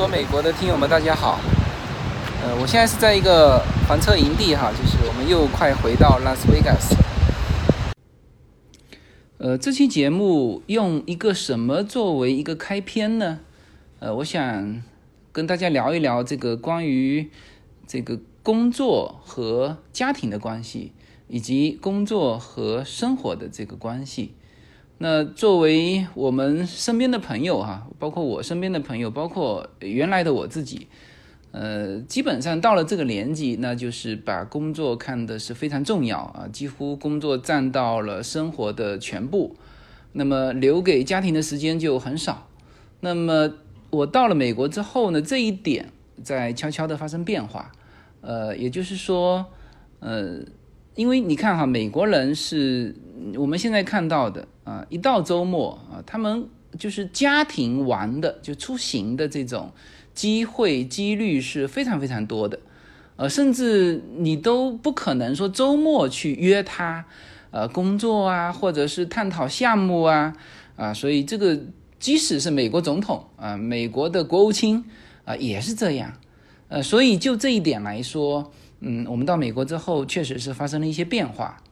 说美国的听友们，大家好。呃，我现在是在一个房车营地哈，就是我们又快回到拉斯维加斯。呃，这期节目用一个什么作为一个开篇呢？呃，我想跟大家聊一聊这个关于这个工作和家庭的关系，以及工作和生活的这个关系。那作为我们身边的朋友哈，包括我身边的朋友，包括原来的我自己，呃，基本上到了这个年纪，那就是把工作看的是非常重要啊，几乎工作占到了生活的全部，那么留给家庭的时间就很少。那么我到了美国之后呢，这一点在悄悄的发生变化，呃，也就是说，呃。因为你看哈，美国人是我们现在看到的啊，一到周末啊，他们就是家庭玩的，就出行的这种机会几率是非常非常多的，呃，甚至你都不可能说周末去约他，呃，工作啊，或者是探讨项目啊，啊，所以这个即使是美国总统啊，美国的国务卿啊，也是这样，呃，所以就这一点来说。嗯，我们到美国之后，确实是发生了一些变化。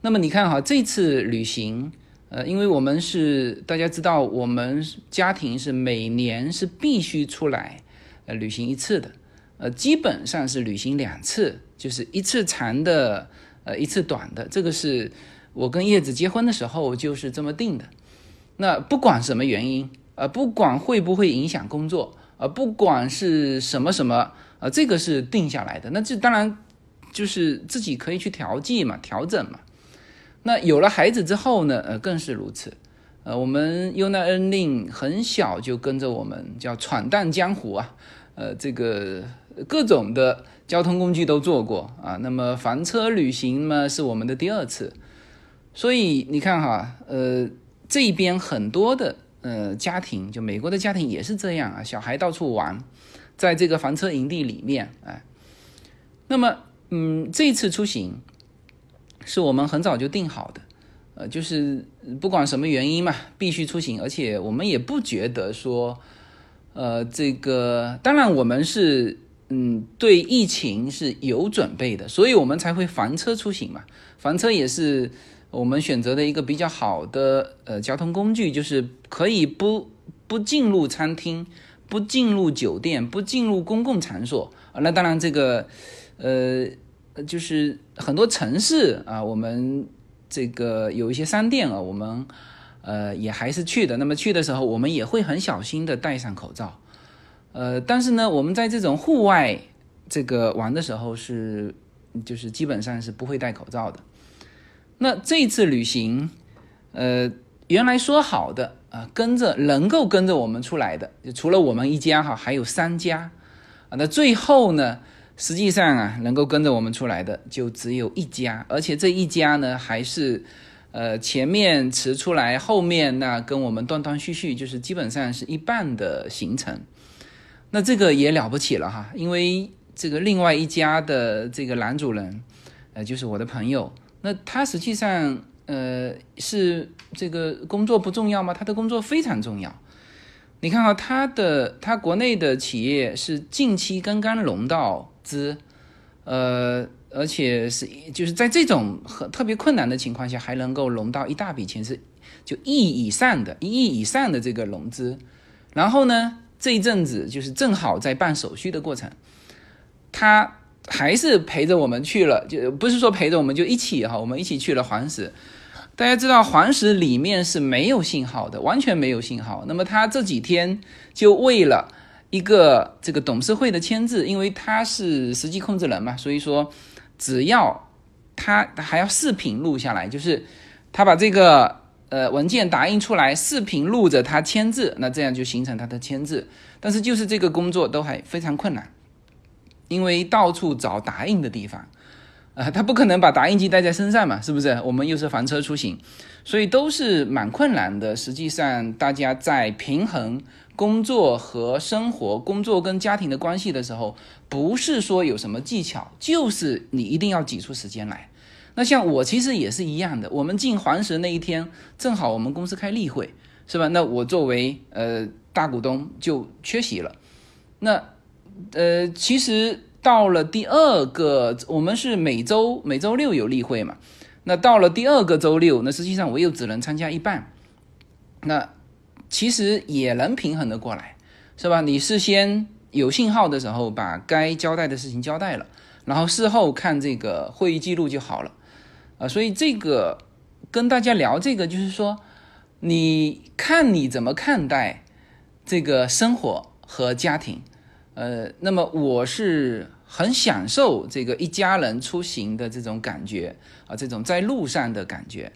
那么你看哈，这次旅行，呃，因为我们是大家知道，我们家庭是每年是必须出来呃旅行一次的，呃，基本上是旅行两次，就是一次长的，呃，一次短的。这个是我跟叶子结婚的时候就是这么定的。那不管什么原因，呃，不管会不会影响工作，呃，不管是什么什么。啊，这个是定下来的，那这当然就是自己可以去调剂嘛，调整嘛。那有了孩子之后呢，呃，更是如此。呃，我们尤娜恩令很小就跟着我们叫闯荡江湖啊，呃，这个各种的交通工具都坐过啊。那么房车旅行嘛，是我们的第二次。所以你看哈，呃，这边很多的呃家庭，就美国的家庭也是这样啊，小孩到处玩。在这个房车营地里面，哎，那么，嗯，这次出行是我们很早就定好的，呃，就是不管什么原因嘛，必须出行，而且我们也不觉得说，呃，这个，当然我们是，嗯，对疫情是有准备的，所以我们才会房车出行嘛，房车也是我们选择的一个比较好的呃交通工具，就是可以不不进入餐厅。不进入酒店，不进入公共场所啊，那当然这个，呃，就是很多城市啊，我们这个有一些商店啊，我们呃也还是去的。那么去的时候，我们也会很小心的戴上口罩。呃，但是呢，我们在这种户外这个玩的时候是，就是基本上是不会戴口罩的。那这次旅行，呃，原来说好的。啊，跟着能够跟着我们出来的，就除了我们一家哈，还有三家啊。那最后呢，实际上啊，能够跟着我们出来的就只有一家，而且这一家呢，还是呃前面迟出来，后面那跟我们断断续续，就是基本上是一半的行程。那这个也了不起了哈，因为这个另外一家的这个男主人，呃，就是我的朋友，那他实际上。呃，是这个工作不重要吗？他的工作非常重要。你看啊，他的他国内的企业是近期刚刚融到资，呃，而且是就是在这种很特别困难的情况下，还能够融到一大笔钱，是就亿以上的，一亿以上的这个融资。然后呢，这一阵子就是正好在办手续的过程，他还是陪着我们去了，就不是说陪着我们就一起哈，我们一起去了黄石。大家知道黄石里面是没有信号的，完全没有信号。那么他这几天就为了一个这个董事会的签字，因为他是实际控制人嘛，所以说只要他还要视频录下来，就是他把这个呃文件打印出来，视频录着他签字，那这样就形成他的签字。但是就是这个工作都还非常困难，因为到处找打印的地方。啊，他不可能把打印机带在身上嘛，是不是？我们又是房车出行，所以都是蛮困难的。实际上，大家在平衡工作和生活、工作跟家庭的关系的时候，不是说有什么技巧，就是你一定要挤出时间来。那像我其实也是一样的，我们进黄石那一天，正好我们公司开例会，是吧？那我作为呃大股东就缺席了。那呃，其实到了第二个，我们是每周每周六有例会嘛。那到了第二个周六，那实际上我又只能参加一半。那其实也能平衡的过来，是吧？你事先有信号的时候，把该交代的事情交代了，然后事后看这个会议记录就好了。啊，所以这个跟大家聊这个，就是说，你看你怎么看待这个生活和家庭？呃，那么我是很享受这个一家人出行的这种感觉啊，这种在路上的感觉。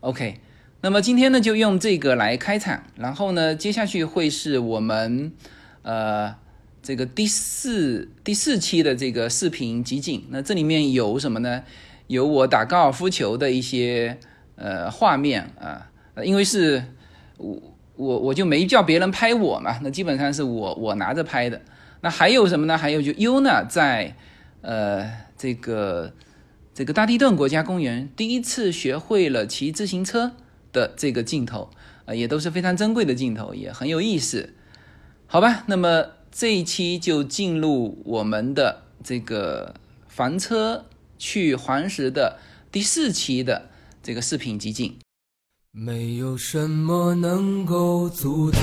OK，那么今天呢就用这个来开场，然后呢接下去会是我们呃这个第四第四期的这个视频集锦。那这里面有什么呢？有我打高尔夫球的一些呃画面啊，因为是我我我就没叫别人拍我嘛，那基本上是我我拿着拍的。那还有什么呢？还有就 Una 在呃这个这个大地顿国家公园第一次学会了骑自行车的这个镜头啊，也都是非常珍贵的镜头，也很有意思。好吧，那么这一期就进入我们的这个房车。去黄石的第四期的这个视频集锦。没有什么能够阻挡，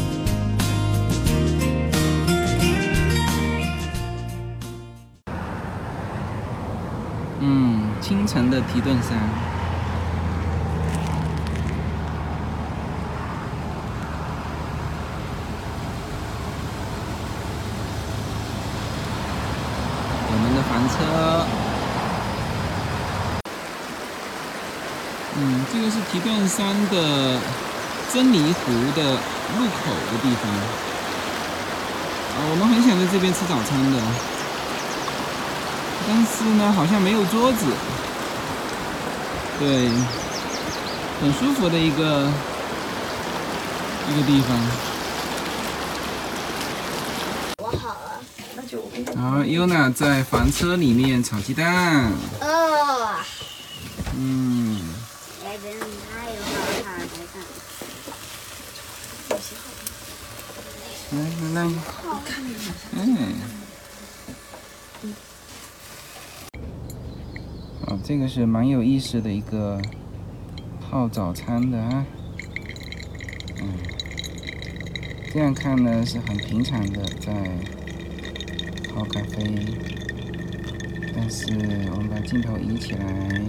清晨的提顿山。我们的房车，嗯，这个是提顿山的珍妮湖的入口的地方。啊，我们很想在这边吃早餐的，但是呢，好像没有桌子。对，很舒服的一个一个地方。好，Yuna 在房车里面炒鸡蛋。哦。嗯。来来来。嗯。哦，这个是蛮有意思的一个泡早餐的啊。嗯。这样看呢是很平常的在。泡咖啡，但是我们把镜头移起来，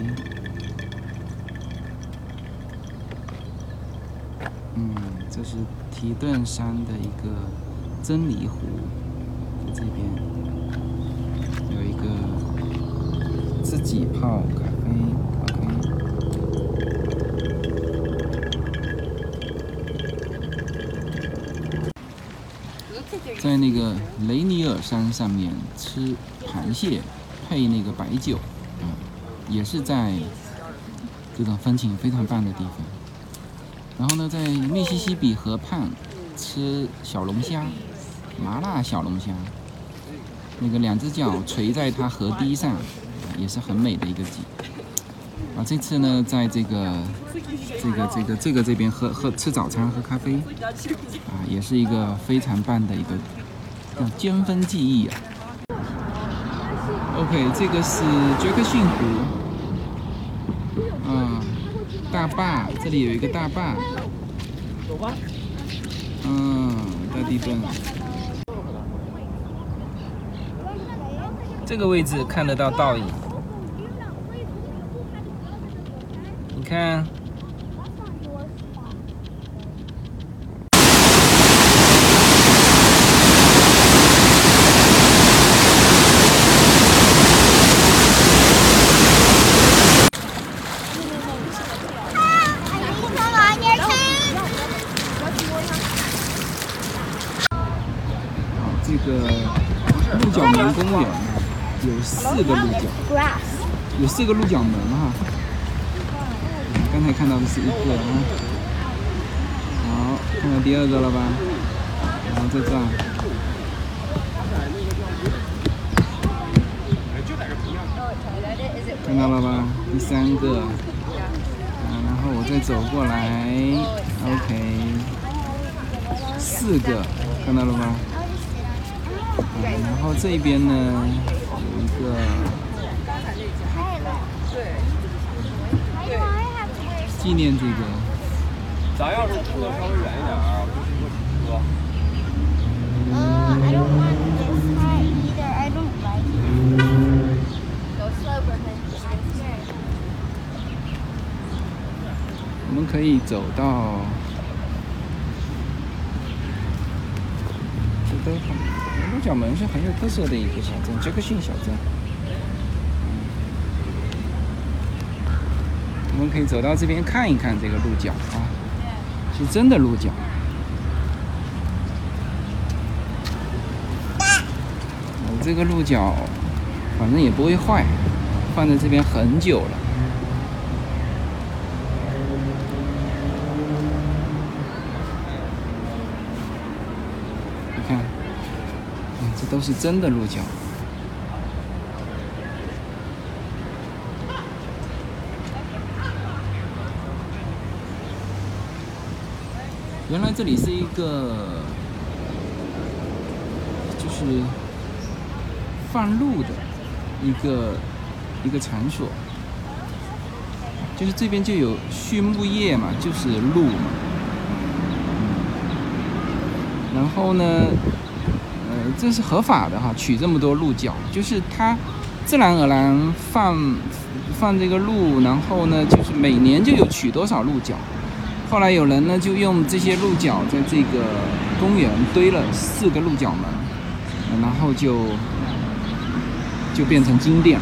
嗯，这是提顿山的一个真理湖，在这边有一个自己泡咖啡。在那个雷尼尔山上面吃螃蟹，配那个白酒，啊，也是在这种风景非常棒的地方。然后呢，在密西西比河畔吃小龙虾，麻辣小龙虾，那个两只脚垂在它河堤上，也是很美的一个景。啊，这次呢，在这个。这个这个这个这边喝喝吃早餐喝咖啡，啊，也是一个非常棒的一个叫尖峰记忆啊。OK，这个是杰克逊湖，啊，大坝，这里有一个大坝。走吧。嗯，大地墩。这个位置看得到倒影。你看。这个鹿角门公园有四个鹿角，有四个鹿角门哈。刚才看到的是一个啊，好，看到第二个了吧？然后在这儿，看到了吧？第三个，啊，然后我再走过来，OK，四个，看到了吗？然后这边呢一个纪念这个。咱要是住的稍微远一点啊，不适合骑车。我们可以走到。这都很。鹿角门是很有特色的一个小镇，杰克逊小镇。我们可以走到这边看一看这个鹿角啊，是真的鹿角。我这个鹿角反正也不会坏，放在这边很久了。你看。这都是真的鹿角。原来这里是一个，就是放鹿的一个一个场所，就是这边就有畜牧业嘛，就是鹿嘛，然后呢？这是合法的哈，取这么多鹿角，就是它自然而然放放这个鹿，然后呢，就是每年就有取多少鹿角。后来有人呢就用这些鹿角在这个公园堆了四个鹿角门，然后就就变成金店。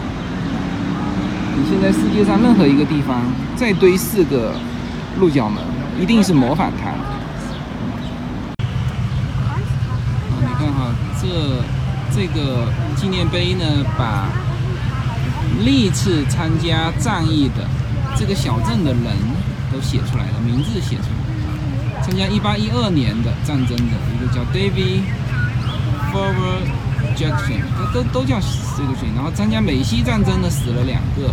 你现在世界上任何一个地方再堆四个鹿角门，一定是模仿它。这这个纪念碑呢，把历次参加战役的这个小镇的人都写出来了，名字写出来。参加1812年的战争的一个叫 David Forward Jackson，都都都叫这个谁？然后参加美西战争的死了两个，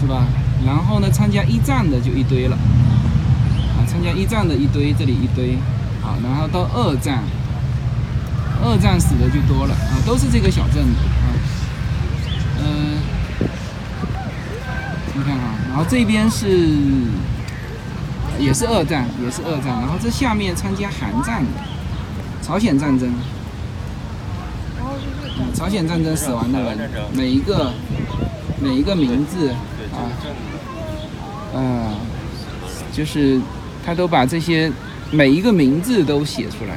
是吧？然后呢，参加一战的就一堆了，啊，参加一战的一堆，这里一堆，好，然后到二战。二战死的就多了啊，都是这个小镇的啊，嗯，你看啊，然后这边是也是二战，也是二战，然后这下面参加韩战的朝鲜战争，嗯朝鲜战争死亡的人，每一个每一个名字啊，啊，就是他都把这些每一个名字都写出来。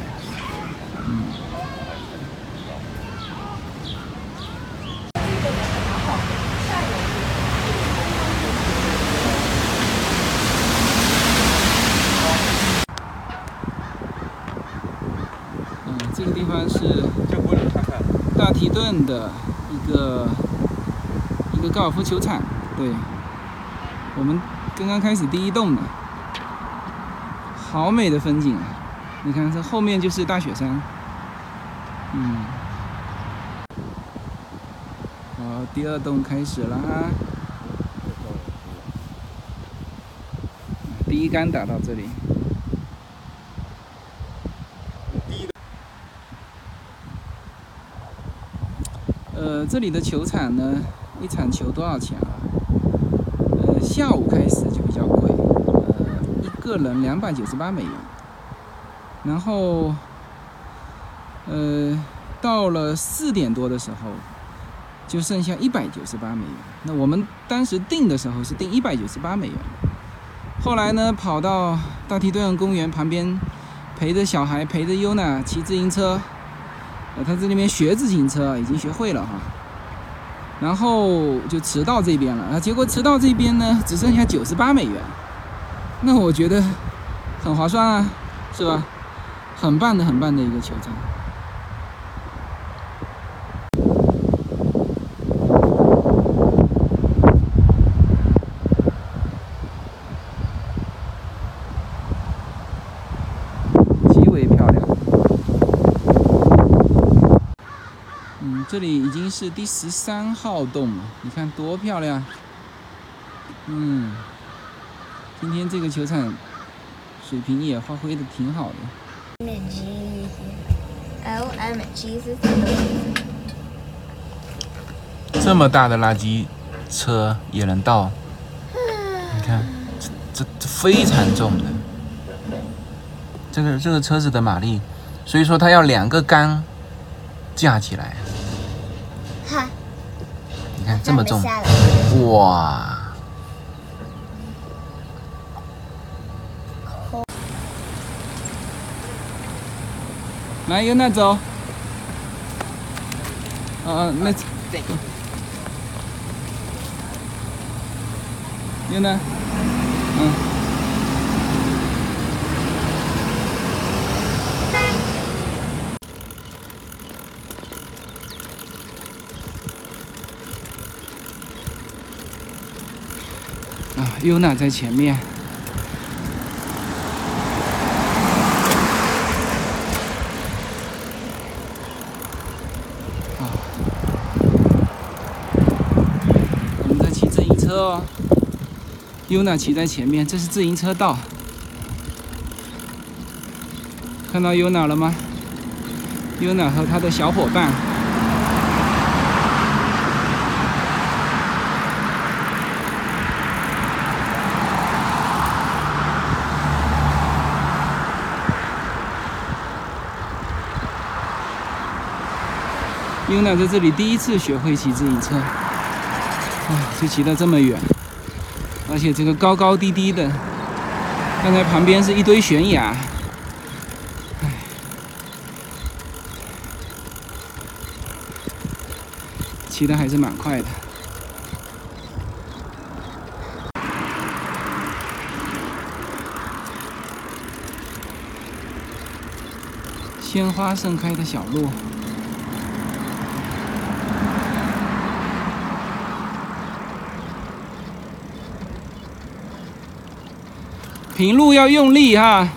这个地方是大提顿的一个一个高尔夫球场，对，我们刚刚开始第一栋的，好美的风景啊！你看这后面就是大雪山，嗯，好，第二栋开始了啊，第一杆打到这里。呃，这里的球场呢，一场球多少钱啊？呃，下午开始就比较贵。呃，一个人两百九十八美元。然后，呃，到了四点多的时候，就剩下一百九十八美元。那我们当时订的时候是订一百九十八美元。后来呢，跑到大提顿公园旁边，陪着小孩，陪着优娜骑自行车。呃，他在那边学自行车，已经学会了哈。然后就迟到这边了，啊，结果迟到这边呢，只剩下九十八美元。那我觉得很划算啊，是吧？很棒的，很棒的一个球场。极为漂亮。嗯，这里已经是第十三号洞了，你看多漂亮。嗯，今天这个球场水平也发挥的挺好的。LMG 是这么大的垃圾车也能倒，你看，这这这非常重的，这个这个车子的马力，所以说它要两个缸架起来，哈，你看这么重。哇！来，由那走。啊，那由那，优娜在前面。啊，我们在骑自行车哦。优娜骑在前面，这是自行车道。看到优娜了吗？优娜和她的小伙伴。优娜在这里第一次学会骑自行车，啊，就骑到这么远，而且这个高高低低的，刚才旁边是一堆悬崖，唉，骑的还是蛮快的。鲜花盛开的小路。平路要用力哈。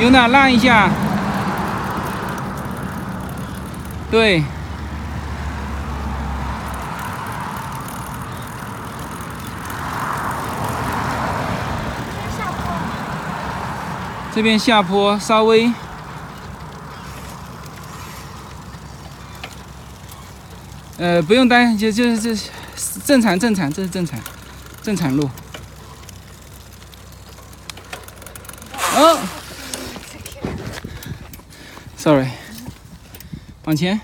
优娜让一下。对。这边下坡稍微。呃，不用担心，就就是正常正常，这是正常正常路。哦，sorry，往前。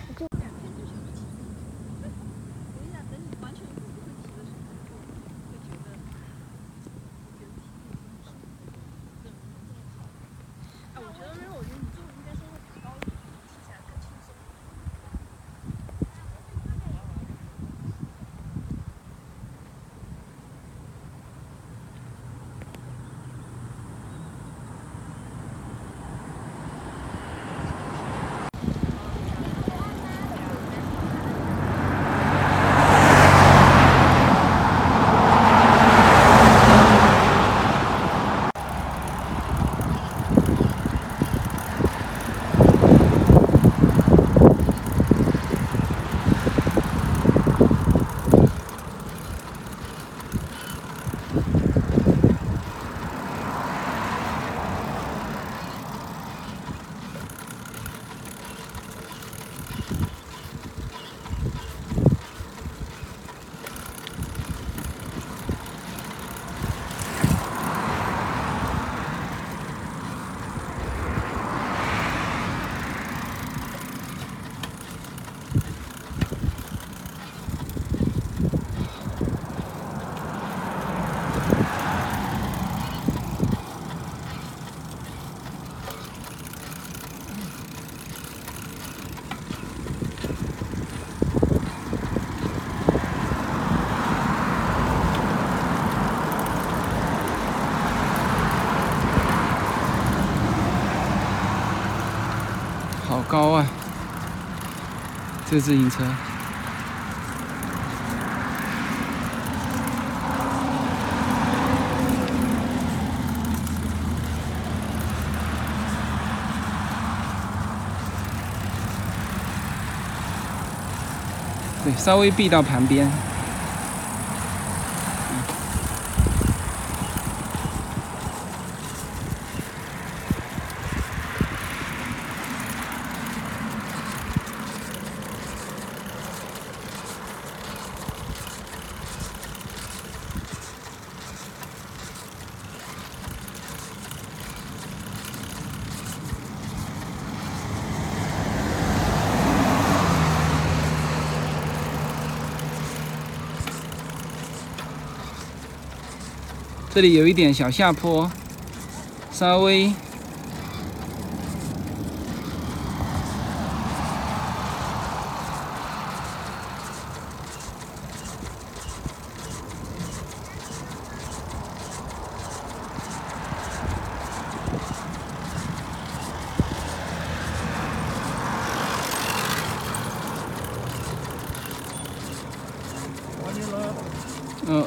这自行车。对，稍微避到旁边。这里有一点小下坡，稍微。嗯。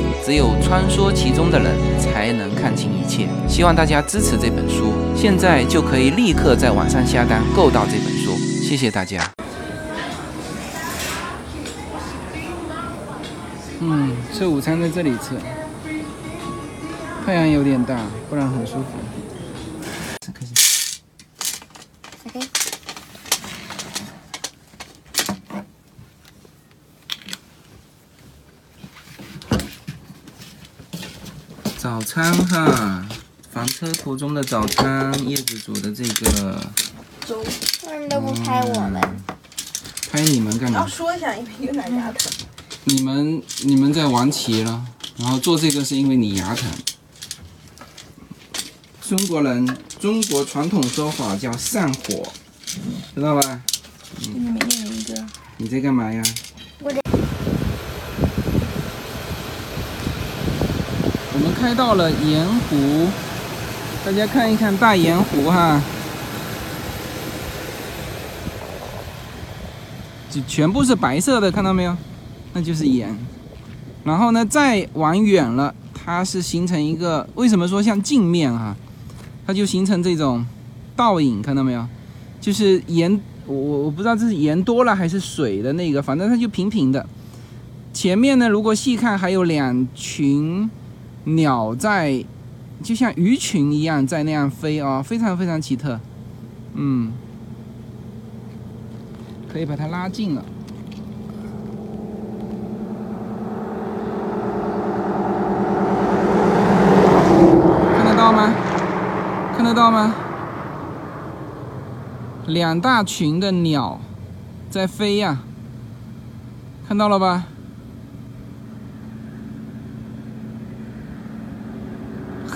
只有穿梭其中的人才能看清一切。希望大家支持这本书，现在就可以立刻在网上下单购到这本书。谢谢大家。嗯，吃午餐在这里吃。太阳有点大，不然很舒服。开始。OK。早餐哈，房车途中的早餐，叶子煮的这个。粥。为什么都不拍我们？拍你们干嘛？要说一下，因为有点牙疼。你们你们在玩棋了，然后做这个是因为你牙疼。中国人，中国传统说法叫散伙，知道吧？你们念一个。你在干嘛呀？我在。我们开到了盐湖，大家看一看大盐湖哈，就全部是白色的，看到没有？那就是盐。然后呢，再往远了，它是形成一个，为什么说像镜面哈？它就形成这种倒影，看到没有？就是盐，我我不知道这是盐多了还是水的那个，反正它就平平的。前面呢，如果细看，还有两群鸟在，就像鱼群一样在那样飞啊，非常非常奇特。嗯，可以把它拉近了，看得到吗？看得到吗？两大群的鸟在飞呀，看到了吧？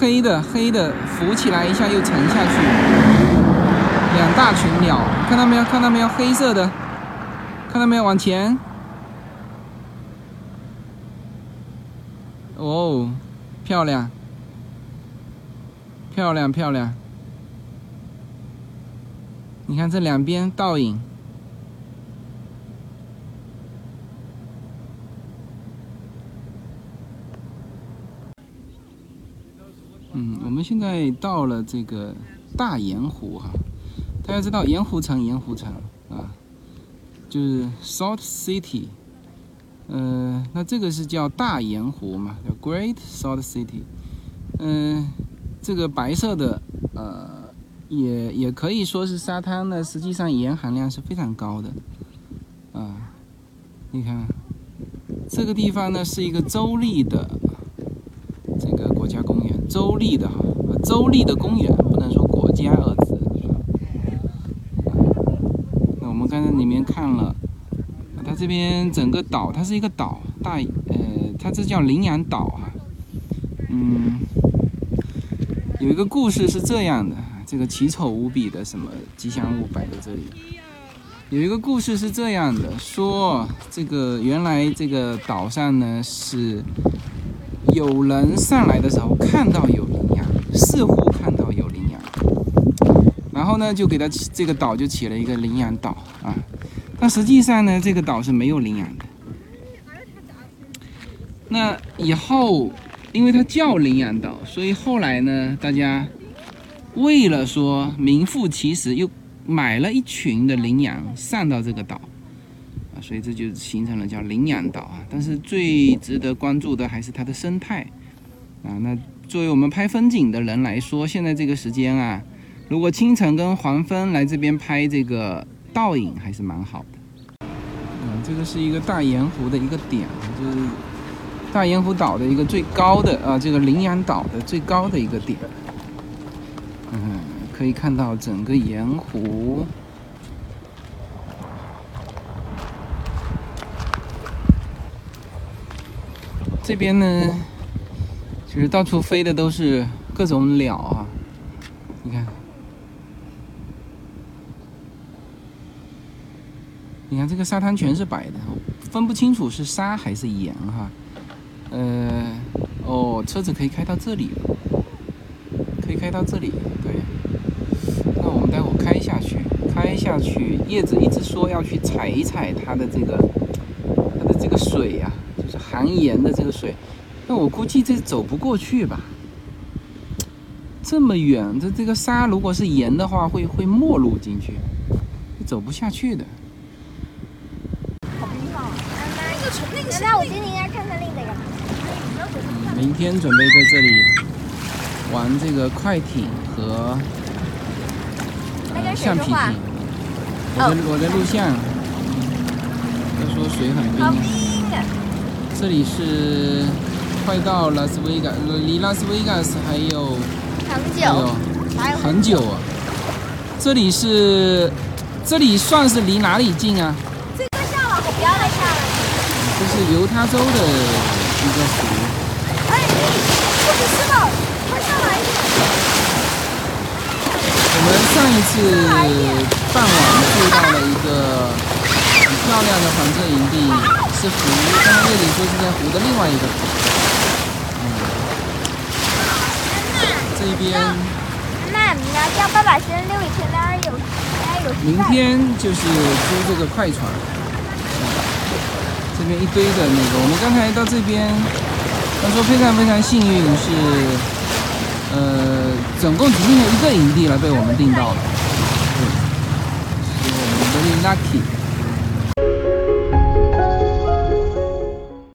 黑的黑的浮起来一下又沉下去，两大群鸟，看到没有？看到没有？黑色的，看到没有？往前。哦，漂亮。漂亮漂亮，你看这两边倒影。嗯，我们现在到了这个大盐湖哈，大家知道盐湖城，盐湖城啊，就是 Salt City，呃，那这个是叫大盐湖嘛，叫 Great Salt City，嗯。这个白色的，呃，也也可以说是沙滩呢。实际上盐含量是非常高的，啊，你看，这个地方呢是一个州立的。州立的哈，州立的公园，不能说国家二字。那我们刚才里面看了，它这边整个岛，它是一个岛，大呃，它这叫羚羊岛啊。嗯，有一个故事是这样的，这个奇丑无比的什么吉祥物摆在这里。有一个故事是这样的，说这个原来这个岛上呢是有人上来的时候看到有羚羊，似乎看到有羚羊，然后呢就给他起这个岛就起了一个羚羊岛啊，但实际上呢这个岛是没有羚羊的。那以后因为它叫羚羊岛，所以后来呢大家为了说名副其实又。买了一群的羚羊上到这个岛，所以这就形成了叫羚羊岛啊。但是最值得关注的还是它的生态啊。那作为我们拍风景的人来说，现在这个时间啊，如果清晨跟黄昏来这边拍这个倒影还是蛮好的。嗯，这个是一个大盐湖的一个点，就是大盐湖岛的一个最高的啊，这个羚羊岛的最高的一个点。嗯。可以看到整个盐湖，这边呢，其实到处飞的都是各种鸟啊。你看，你看这个沙滩全是白的，分不清楚是沙还是盐哈。呃，哦，车子可以开到这里，可以开到这里，对。那我们待会开下去，开下去，叶子一直说要去踩一踩它的这个，它的这个水呀，含盐的这个水。那我估计这走不过去吧？这么远，这这个沙如果是盐的话，会会没入进去，走不下去的。好冰啊！妈妈，我今天应该看看另一个。明天准备在这里玩这个快艇和。橡皮艇，我在我在录像。他说水很冰。这里是快到拉斯维加，离拉斯维加斯还有很久，还有很久啊。这里是，这里算是离哪里近啊？这个下了，不要再下了。这是犹他州的一个湖。哎，不许吃了，快上来！我们上一次傍晚住到了一个很漂亮的房车营地，是湖。刚刚叶里说是在湖的另外一个湖。嗯，这边。妈妈，你要叫爸爸先溜一圈，那儿有，那儿有。明天就是租这个快船。这边一堆的那个，我们刚才到这边，他说非常非常幸运是。呃，总共只剩下一个营地了，被我们订到了，对，是我们 very lucky。